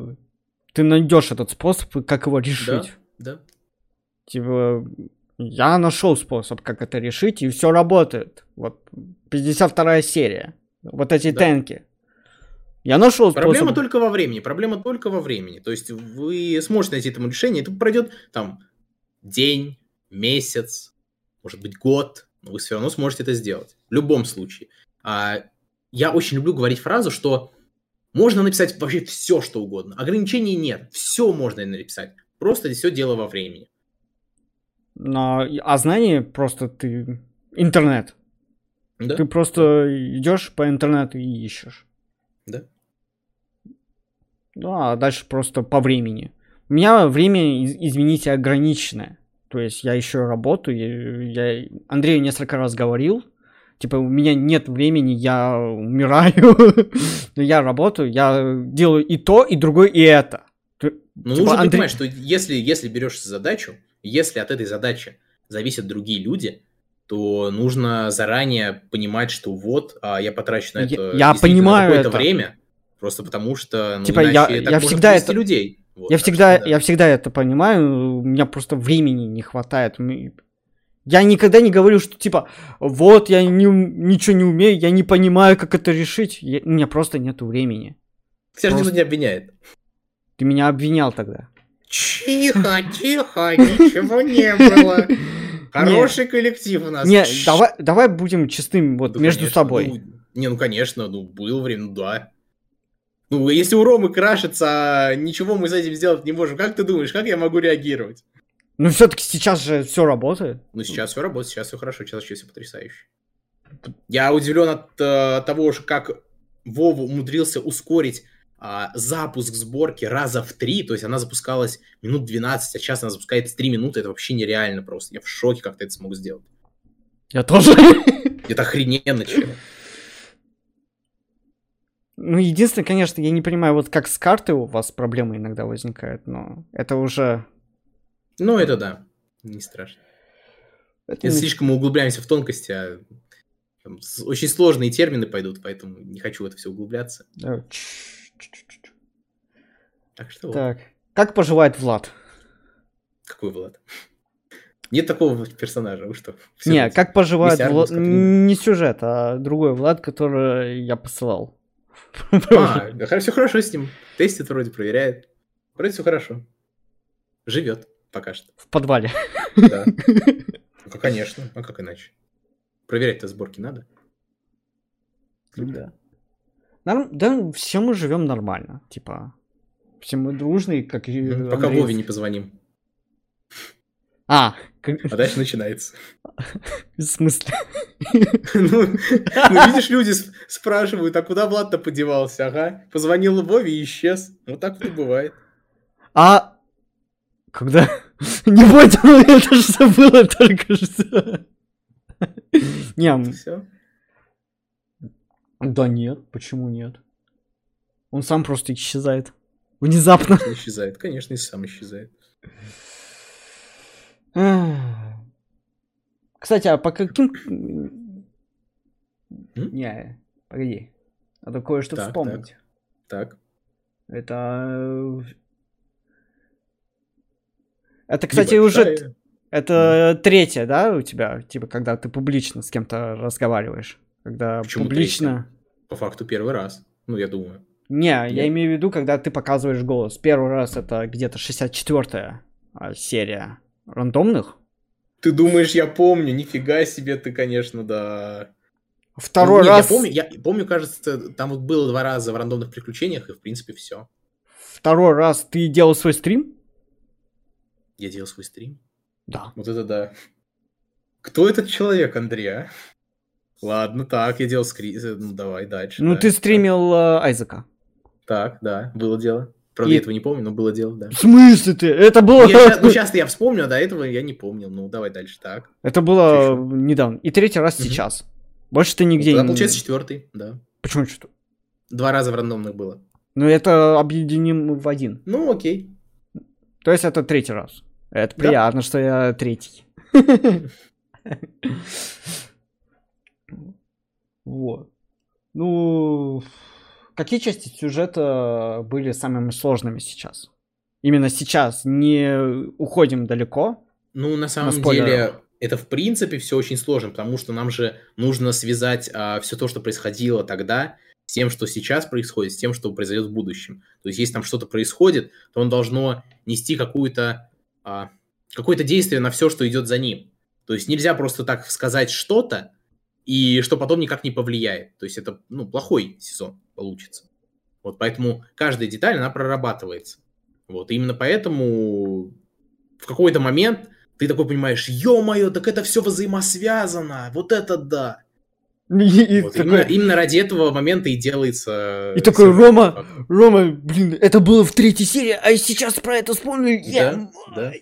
ты найдешь этот способ, как его решить. Да, да. Типа, Я нашел способ, как это решить, и все работает. Вот 52 серия. Вот эти Да. тенки. Я нашел Проблема способ. только во времени. Проблема только во времени. То есть вы сможете найти этому решение. Это пройдет там день, месяц, может быть год, но вы все равно сможете это сделать. В любом случае. А, я очень люблю говорить фразу, что можно написать вообще все, что угодно. Ограничений нет. Все можно написать. Просто все дело во времени. Но, а знание просто ты... Интернет. Да? Ты просто идешь по интернету и ищешь. Да. Ну, а дальше просто по времени. У меня время, из- извините, ограниченное. То есть я еще работаю, я, я Андрею несколько раз говорил, типа у меня нет времени, я умираю, (laughs) я работаю, я делаю и то, и другое, и это. То- Но типа, нужно Андрей- понимать, что если, если берешься задачу, если от этой задачи зависят другие люди, то нужно заранее понимать, что вот, а, я потрачу на Я- это я действительно понимаю какое-то это. время, просто потому что, ну, Типа, я- я всегда это- людей. Вот, я всегда, что да. я всегда это понимаю, у меня просто времени не хватает. Я никогда не говорю, что типа, вот я не, ничего не умею, я не понимаю, как это решить. Я- у меня просто нету времени. Тебя же никто просто- не обвиняет. Ты меня обвинял тогда. Тихо, тихо, ничего не было. (laughs) Хороший коллектив у нас. Не, давай, давай будем честным вот Да, между собой. ну, не, ну конечно, ну было время, ну да. Ну, если у Ромы крашится, а ничего мы с этим сделать не можем. Как ты думаешь, как я могу реагировать? Но все-таки сейчас же все работает. Ну, сейчас все работает, сейчас все хорошо, сейчас вообще все потрясающе. Я удивлен от э, того, как Вова умудрился ускорить а, запуск сборки раза в три, то есть она запускалась минут 12, а сейчас она запускается 3 минуты, это вообще нереально просто. Я в шоке, как ты это смог сделать. Я тоже. Это охрененно, чел. Ну, единственное, конечно, я не понимаю, вот как с картой у вас проблемы иногда возникают, но это уже... Ну, это да, не страшно. это Если не- слишком мы углубляемся в тонкости, а там очень сложные термины пойдут, поэтому не хочу в это все углубляться. Да. Так что вот. Так, как поживает Влад? Какой Влад? Нет такого персонажа, вы что? Не, как поживает Влад... Не сюжет, а другой Влад, который я посылал. А, (laughs) все хорошо с ним. Тестит вроде, проверяет. Вроде все хорошо. Живет пока что. В подвале. Да. (laughs) Ну, конечно. А как иначе? Проверять-то сборки надо. Да. Норм- Да, все мы живем нормально. Типа, все мы дружные, как и Мгм, Пока Андрей. Вове не позвоним. А, как- А дальше начинается. (laughs) в смысле? Ну, ну, видишь, люди спрашивают, а куда Влад-то подевался? Ага, позвонил Вове и исчез. Вот так вот и бывает. А когда? (laughs) Не понял, это что было только что. (laughs) Не, Все. да нет, почему нет? Он сам просто исчезает. Внезапно. Исчезает. Конечно, и сам исчезает. Кстати, а по каким... М? Не, погоди. Надо кое-что Так, вспомнить. Так. Это... э, Это, кстати, уже... Небольшая. Это третье, да, у тебя? Типа, когда ты публично с кем-то разговариваешь. Когда Почему публично... По факту первый раз. Ну, я думаю. Не, я Нет? имею в виду, когда ты показываешь голос. Первый раз это где-то 64-я а, серия рандомных. Ты думаешь, я помню? Нифига себе ты, конечно, да. Второй Ну, раз... Я помню, я помню, кажется, там вот было два раза в рандомных приключениях, и в принципе все. Второй раз ты делал свой стрим? Я делал свой стрим. Да. Вот это да. Кто этот человек, Андрей, а? Ладно, так, я делал скрин. Ну, давай дальше. Ну, да. ты стримил э, Айзека. Так, да, было дело. Правда, И- я этого не помню, но было дело, да. В смысле ты? Это было... Ну, (laughs) сейчас я вспомню, а до этого я не помнил. Ну, давай дальше, так. Это было Чё недавно. И третий раз Мгм. сейчас. Больше ты нигде Тогда, не... получается, четвертый, да. Почему что? Два раза в рандомных было. Ну, это объединим в один. Ну, окей. То есть это третий раз. Это Да. приятно, что я третий. (laughs) (laughs) Вот. Ну, какие части сюжета были самыми сложными сейчас? Именно сейчас. Не уходим далеко. Ну, на самом на деле, это в принципе все очень сложно, потому что нам же нужно связать а, все то, что происходило тогда, с тем, что сейчас происходит, с тем, что произойдет в будущем. То есть, если там что-то происходит, то он должно нести какую-то а, какое-то действие на все, что идет за ним. То есть нельзя просто так сказать что-то, и что потом никак не повлияет. То есть это ну, плохой сезон получится. Вот поэтому каждая деталь, она прорабатывается. Вот, и именно поэтому в какой-то момент ты такой понимаешь, ё-моё, так это все взаимосвязано, вот это да. И, вот, такой... именно, именно ради этого момента и делается... И такой, Рома. Рома, блин, это было в третьей серии, а сейчас про это вспомнил я. Да.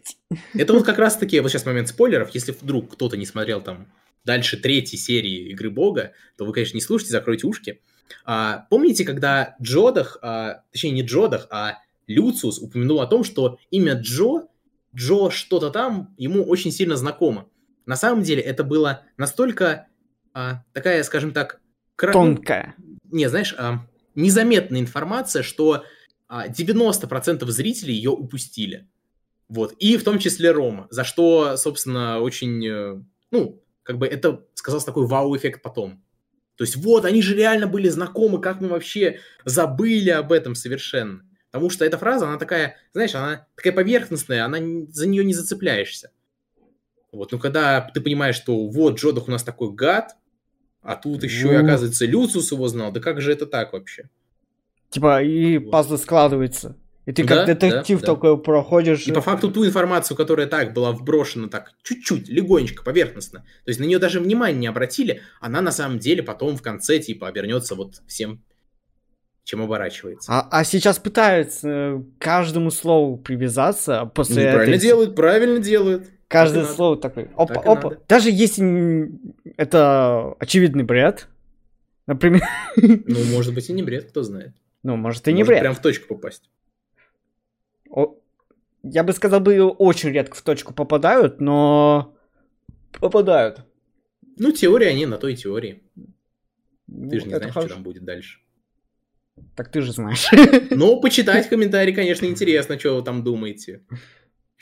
Это вот как раз-таки, вот сейчас момент спойлеров, если вдруг кто-то не смотрел там дальше третьей серии Игры Бога, то вы, конечно, не слушайте, закройте ушки. А, помните, когда Джодах, а, точнее не Джодах, а Люциус упомянул о том, что имя Джо, Джо что-то там, ему очень сильно знакомо. На самом деле это было настолько а, такая, скажем так... Кра... Тонкая. Не, знаешь, а, незаметная информация, что а, 90% зрителей ее упустили. Вот. И в том числе Рома, за что, собственно, очень, э, ну, как бы это сказался такой вау-эффект потом. То есть вот, они же реально были знакомы, как мы вообще забыли об этом совершенно. Потому что эта фраза, она такая, знаешь, она такая поверхностная, она за нее не зацепляешься. Вот, но когда ты понимаешь, что вот Джодах у нас такой гад, а тут еще ну... и, оказывается, Люциус его знал. Да как же это так вообще? Типа, и вот. пазлы складываются. И ты да, как детектив да, такой да. проходишь. И по факту ту информацию, которая так была вброшена так чуть-чуть, легонечко, поверхностно, то есть на нее даже внимания не обратили, она на самом деле потом в конце типа обернется вот всем, чем оборачивается. А, а сейчас пытаются каждому слову привязаться а после ну, этой... Правильно делают, правильно делают. Каждое так слово такое. Опа, так опа. Даже если это очевидный бред, например. Ну, может быть, и не бред, кто знает. Ну, может, и не может бред. прям в точку попасть. Я бы сказал, бы очень редко в точку попадают, но попадают. Ну, теория они на той теории. Ну, ты же не знаешь, хорошо. что там будет дальше. Так ты же знаешь. (laughs) Ну, почитать (laughs) комментарии, конечно, интересно, что вы там думаете.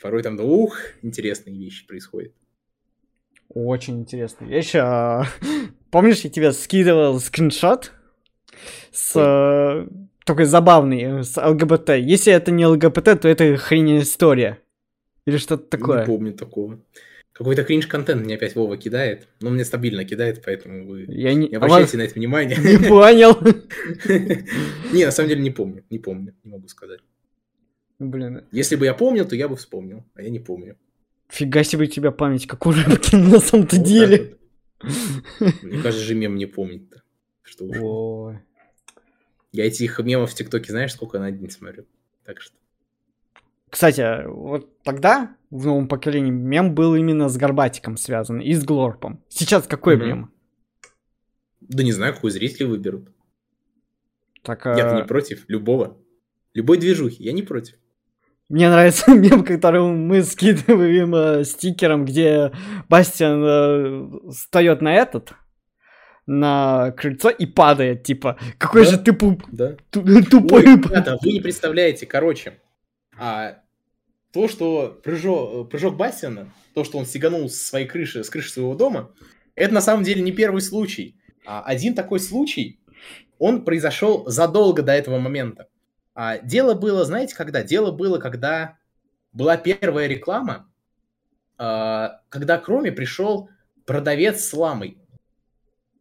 Порой там, ух, интересные вещи происходят. Очень интересные вещи. А, (laughs) помнишь, я тебе скидывал скриншот с э, такой забавный, с ЛГБТ. Если это не ЛГБТ, то это хрень история. Или что-то такое. Не помню такого. Какой-то кринж-контент мне опять Вова кидает. Но мне стабильно кидает, поэтому вы я не, не обращайте а на это внимание. (laughs) Не понял. (laughs) Не, на самом деле не помню. Не помню, не могу сказать. Блин. Если бы я помнил, то я бы вспомнил, а я не помню. Фига себе у тебя память, как у Рыбкина (laughs) на самом-то деле. Мне кажется, же мем не помнит-то. Что уж. Я этих мемов в ТикТоке, знаешь, сколько на день смотрю. Так что. Кстати, вот тогда в новом поколении мем был именно с Горбатиком связан и с Глорпом. Сейчас какой mm-hmm. мем? Да не знаю, какой зрители выберут. Так, Я-то а... не против любого. Любой движухи, я не против. Мне нравится (laughs) мем, который мы скидываем э, стикером, где Бастиан э, встает на этот, на крыльцо и падает, типа, какой да? же ты пуп... да? тупой. Ой, ребята, вы не представляете, короче, а, то, что прыжок, прыжок Бастиана, то, что он сиганул с своей крыши, с крыши своего дома, это на самом деле не первый случай. А один такой случай, он произошел задолго до этого момента. А, дело было, знаете, когда? Дело было, когда была первая реклама, а, когда к Роме пришел продавец с ламой.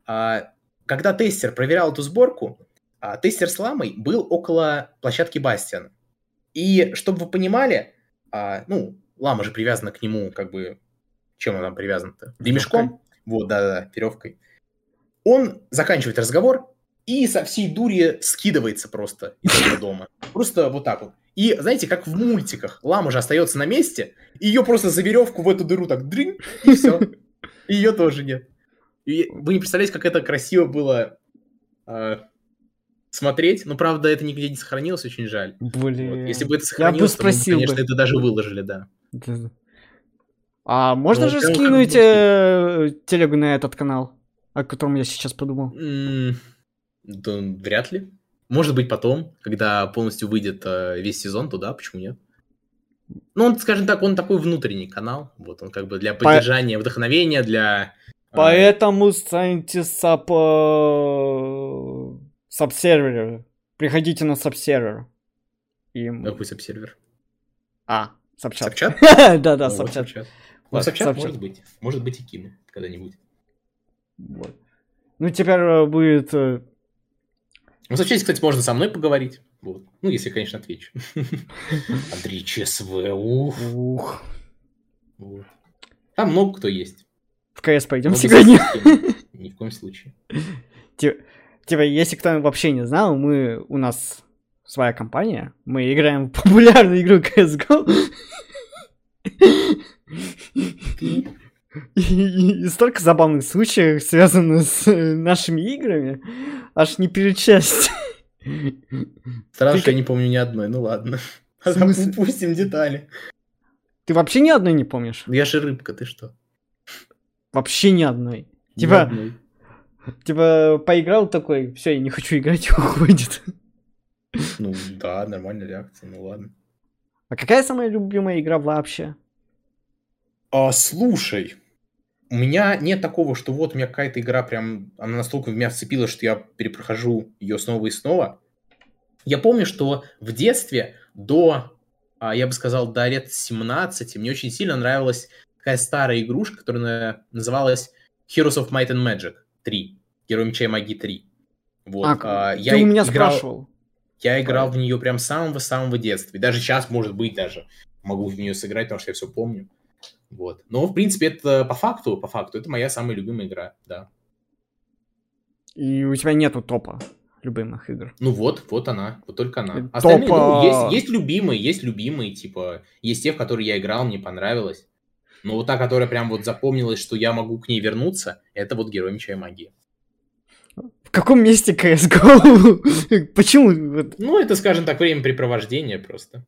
А, когда тестер проверял эту сборку, а, тестер с ламой был около площадки Бастиана. И, чтобы вы понимали, а, ну, лама же привязана к нему, как бы, чем она привязана-то? Ремешком? Вот, да-да, веревкой. Он заканчивает разговор, и со всей дури скидывается просто из этого дома. Просто вот так вот. И знаете, как в мультиках, лама же остается на месте, ее просто за веревку в эту дыру так дрин, и все. (laughs) Ее тоже нет. И вы не представляете, как это красиво было э, смотреть. Но, правда, это нигде не сохранилось, очень жаль. Блин. Вот. Если бы это сохранилось, то мы, конечно, бы. это даже выложили, да. А можно ну, же скинуть э, телегу на этот канал, о котором я сейчас подумал? Да, вряд ли. Может быть, потом, когда полностью выйдет э, весь сезон, то да, почему нет? Ну, он, скажем так, он такой внутренний канал. Вот он как бы для поддержания По... вдохновения, для... Поэтому станьте саб... сабсервер. Приходите на сабсервер. И... Какой сабсервер? А, Сапчат. Сапчат? (laughs) Да-да, ну, Сапчат. Ну, Сапчат может быть. Может быть и кину когда-нибудь. Вот. Ну, теперь э, будет... Э, ну, в Сапчате, кстати, можно со мной поговорить. Вот. Ну, если, конечно, отвечу. (laughs) Андрей ЧСВ, ух. Ух. Вот. Там много кто есть. В КС пойдем сегодня. Ни в коем случае. Типа, если кто вообще не знал, мы у нас своя компания, мы играем в популярную игру CSGO. И, и столько забавных случаев связано с э, нашими играми, аж не перечесть. Странно, что я не помню ни одной, ну ладно. Упустим детали. Ты вообще ни одной не помнишь? Я же рыбка, ты что? Вообще ни одной. Типа, типа поиграл такой, все, я не хочу играть, (laughs) уходит. Ну да, нормальная реакция, ну ладно. А какая самая любимая игра вообще? А, слушай, у меня нет такого, что вот у меня какая-то игра прям, она настолько в меня вцепилась, что я перепрохожу ее снова и снова. Я помню, что в детстве до, а, я бы сказал, до лет 17 мне очень сильно нравилась такая старая игрушка, которая называлась Heroes of Might and Magic 3. Герой меча и магии 3. Вот. А, а, я ты у меня играл... спрашивал. Я играл в нее прям с самого-самого детства. И даже сейчас, может быть, даже могу в нее сыграть, потому что я все помню. Вот. Но, в принципе, это по факту, по факту, это моя самая любимая игра, да. И у тебя нету топа любимых игр. Ну вот, вот она, вот только она. Топ... Остальные, ну, есть, есть любимые, есть любимые, типа, есть те, в которые я играл, мне понравилось. Но вот та, которая прям вот запомнилась, что я могу к ней вернуться, это вот Герой Меча и Магии. В каком месте CSGO? (laughs) Почему? Ну, это, скажем так, времяпрепровождение просто.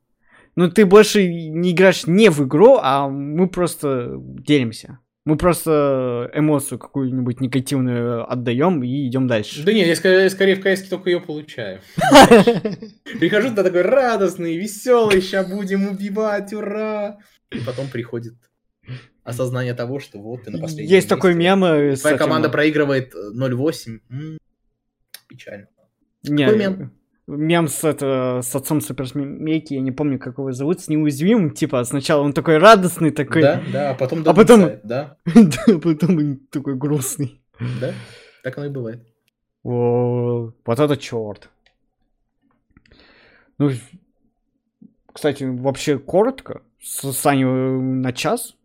Ну, ты больше не играешь не в игру, а мы просто делимся. Мы просто эмоцию какую-нибудь негативную отдаем и идем дальше. Да нет, я скорее, скорее в КС только ее получаю. (laughs) Прихожу туда такой радостный, веселый, сейчас будем убивать, ура! И потом приходит осознание того, что вот ты на последнем Есть такой мем. Э, Твоя команда проигрывает 0-8 печально. Не, Какой мем? Мем с, это, с отцом суперсмейки, я не помню, как его зовут, с неуязвимым, типа, сначала он такой радостный, такой... Да, да, а потом... А потом... Да. (laughs) да, а потом такой грустный. Да, так оно и бывает. О, вот это черт. Ну, кстати, вообще коротко, с Саней на час.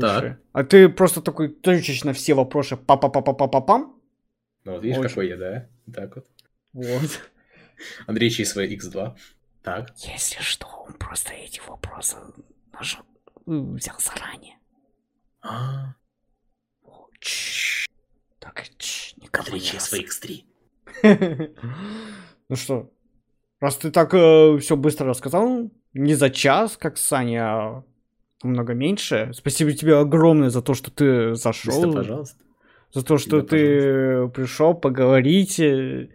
Так. А ты просто такой точечно все вопросы па-па-па-па-па-пам? Ну вот видишь, Очень. какой я, да? Так вот. Вот. (laughs) Андрей ЧСВ X2. Так. Если что, он просто эти вопросы нажал, взял заранее. А. Так, никому Андрей ЧСВ X3. (laughs) Ну что, раз ты так э, все быстро рассказал, не за час, как Саня, а много меньше. Спасибо тебе огромное за то, что ты зашел. Да, пожалуйста за то, что ты пришел поговорить, э,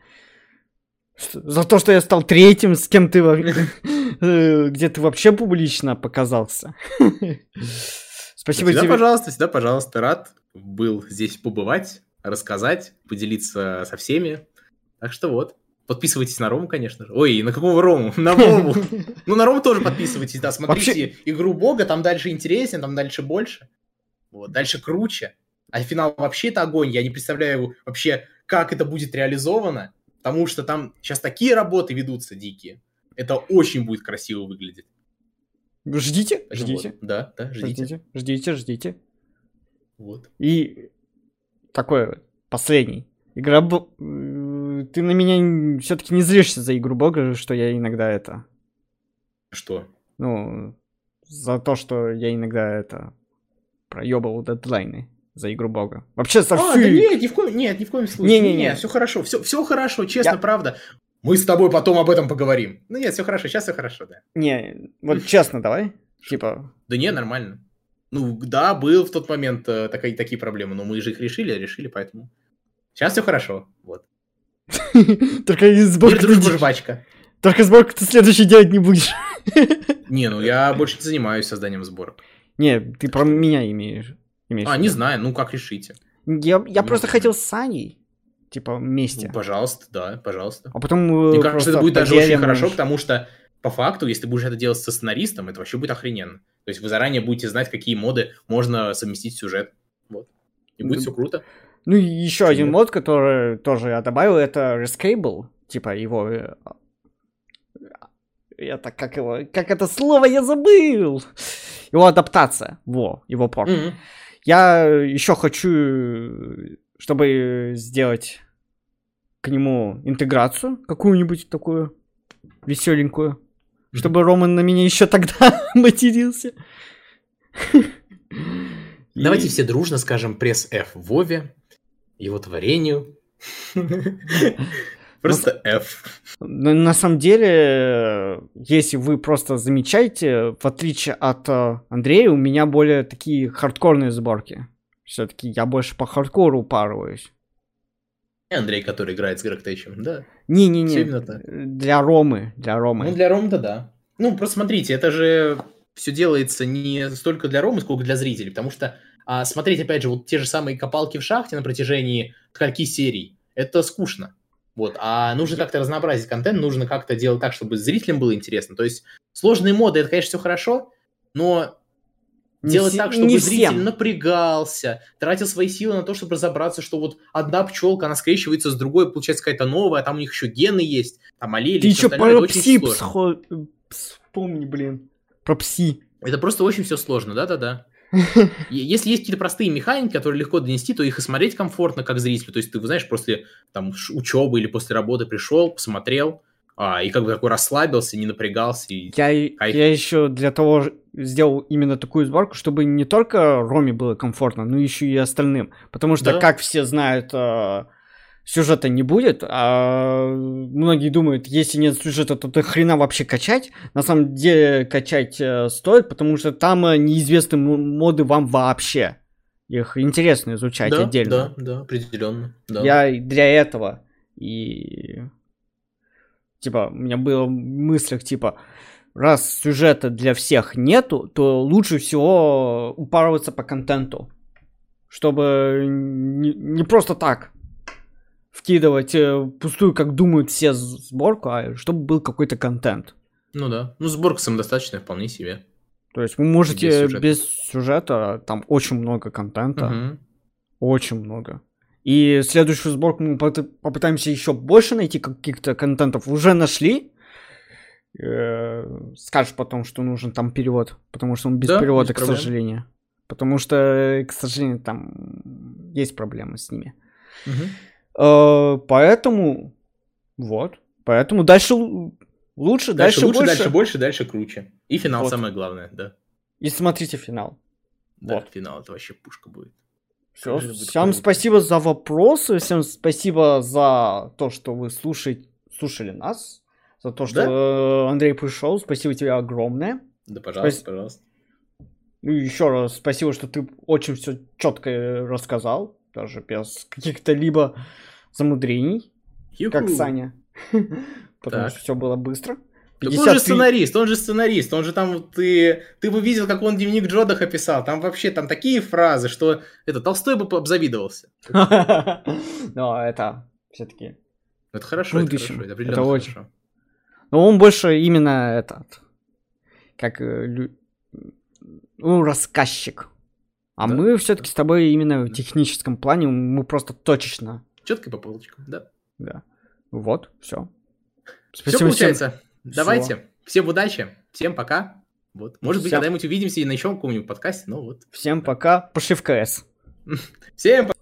за то, что я стал третьим, с кем ты э, где ты вообще публично показался. (laughs) Спасибо всегда, тебе. пожалуйста, всегда, пожалуйста, рад был здесь побывать, рассказать, поделиться со всеми. Так что вот. Подписывайтесь на Рому, конечно же. Ой, на какого Рому? На Вову. (laughs) Ну, на Рому тоже подписывайтесь, да. Смотрите игру Бога, там дальше интереснее, там дальше больше. Вот, дальше круче. А финал вообще это огонь. Я не представляю вообще, как это будет реализовано, потому что там сейчас такие работы ведутся дикие. Это очень будет красиво выглядеть. Ждите, ждите. Вот. Да, да, ждите. Ждите, ждите, ждите. Вот. И такой последний. Игра... Ты на меня все-таки не злишься за игру бога, что я иногда это... Что? Ну, за то, что я иногда это проебал дедлайны за игру бога. Вообще со А, да нет, ни в коем, нет, ни в коем случае. Не, не, не, все хорошо, все, все хорошо, честно, Я... правда. Мы с тобой потом об этом поговорим. Ну нет, все хорошо, сейчас все хорошо, да. Не, вот честно, давай. Типа. Да не, нормально. Ну да, был в тот момент э, такие, такие проблемы, но мы же их решили, решили, поэтому. Сейчас все хорошо. Вот. (laughs) Только сборку. Дружба жвачка. Только сборку ты следующий делать не будешь. (laughs) Не, ну я больше не занимаюсь созданием сборок. Не, ты про меня имеешь. имеешь А, не знаю, ну как решите. Я, я Ну, просто хотел с Саней, типа, вместе. Ну, пожалуйста, да, пожалуйста. А потом... Мне э, кажется, это будет даже очень хорошо, потому что по факту, если ты будешь это делать со сценаристом, это вообще будет охрененно. То есть вы заранее будете знать, какие моды можно совместить в сюжет. Вот. И будет все круто. Ну и еще Почему один мод, который тоже я добавил, это Rescable. Типа его... э, Это как его... Как это слово я забыл! Его адаптация. Во, его порт. Мгм. Я еще хочу, чтобы сделать к нему интеграцию какую-нибудь такую веселенькую, чтобы Роман на меня еще тогда (laughs) матерился. Давайте все дружно скажем пресс F Вове, его творению. (laughs) Просто F. Но на самом деле, если вы просто замечаете, в отличие от э, Андрея, у меня более такие хардкорные сборки. Все-таки я больше по хардкору упарываюсь. И Андрей, который играет с Грег Тэчем, да. Не-не-не, для Ромы, для Ромы. Ну, для Ромы-то да. Ну, просто смотрите, это же все делается не столько для Ромы, сколько для зрителей, потому что а, смотреть, опять же, вот те же самые копалки в шахте на протяжении скольки серий, это скучно. Вот, а нужно как-то разнообразить контент, нужно как-то делать так, чтобы зрителям было интересно. То есть сложные моды, это, конечно, все хорошо, но Не делать все- так, чтобы не зритель всем. напрягался, тратил свои силы на то, чтобы разобраться, что вот одна пчелка, она скрещивается с другой, получается какая-то новая, а там у них еще гены есть, там аллели, Ты еще про пси псхо- вспомни, блин. Про пси. Это просто очень все сложно, да-да-да. (laughs) Если есть какие-то простые механики, которые легко донести, то их и смотреть комфортно как зрителю. То есть ты, знаешь, после там, учебы или после работы пришел, посмотрел, а, и как бы такой расслабился, не напрягался. И... Я, Кайф. я еще для того сделал именно такую сборку, чтобы не только Роме было комфортно, но еще и остальным. Потому что, Да. как все знают, э, сюжета не будет, а многие думают, если нет сюжета, то ты хрена вообще качать. На самом деле качать э, стоит, потому что там э, неизвестны моды вам вообще. Их интересно изучать да, отдельно. да, да, определенно. Да. Я для этого и типа у меня было в мыслях типа раз сюжета для всех нету, то лучше всего упарываться по контенту, чтобы не, не просто так вкидывать э, пустую, как думают все, сборку, а чтобы был какой-то контент. Ну да. Ну, сборка самодостаточная вполне себе. То есть вы можете Без без сюжета. сюжета, там очень много контента. Мгм. Очень много. И следующую сборку мы попытаемся еще больше найти каких-то контентов. Уже нашли. Э, Скажешь потом, что нужен там перевод. Потому что он без Да, перевода, без к проблем. сожалению. Потому что, к сожалению, там есть проблемы с ними. Мгм. Э, Поэтому, вот. Поэтому дальше лучше, Дальше, дальше, лучше, больше. дальше больше, дальше круче. И финал Вот. самое главное, да. И смотрите финал. Да, Вот. финал это вообще пушка будет. Все, всем спасибо за вопросы, всем спасибо за то, что вы слушаете, слушали нас, за то, что Да. э, Андрей пришел. Спасибо тебе огромное. Да, пожалуйста, Спас- пожалуйста. Ну еще раз спасибо, что ты очень все четко рассказал, даже без каких-то либо замудрений, как Юху. Саня. (laughs) Потому Так. что все было быстро. Так он же 53 сценарист, он же сценарист, он же там, ты, ты бы видел, как он дневник Джодаха писал, там вообще там такие фразы, что это Толстой бы обзавидовался. (laughs) Но это все-таки Это хорошо, это хорошо, это определенно хорошо. Но он больше именно этот, как э, ну, рассказчик. А Да. мы все-таки с тобой именно в техническом плане, мы просто точечно, Четко по полочкам, да. да. Вот, все. Все получается. Давайте. Всем удачи, всем пока. Вот. Может быть, Всем- когда-нибудь увидимся и на еще каком-нибудь подкасте, ну вот. Всем пока, пошли в КС. (laughs) Всем пока.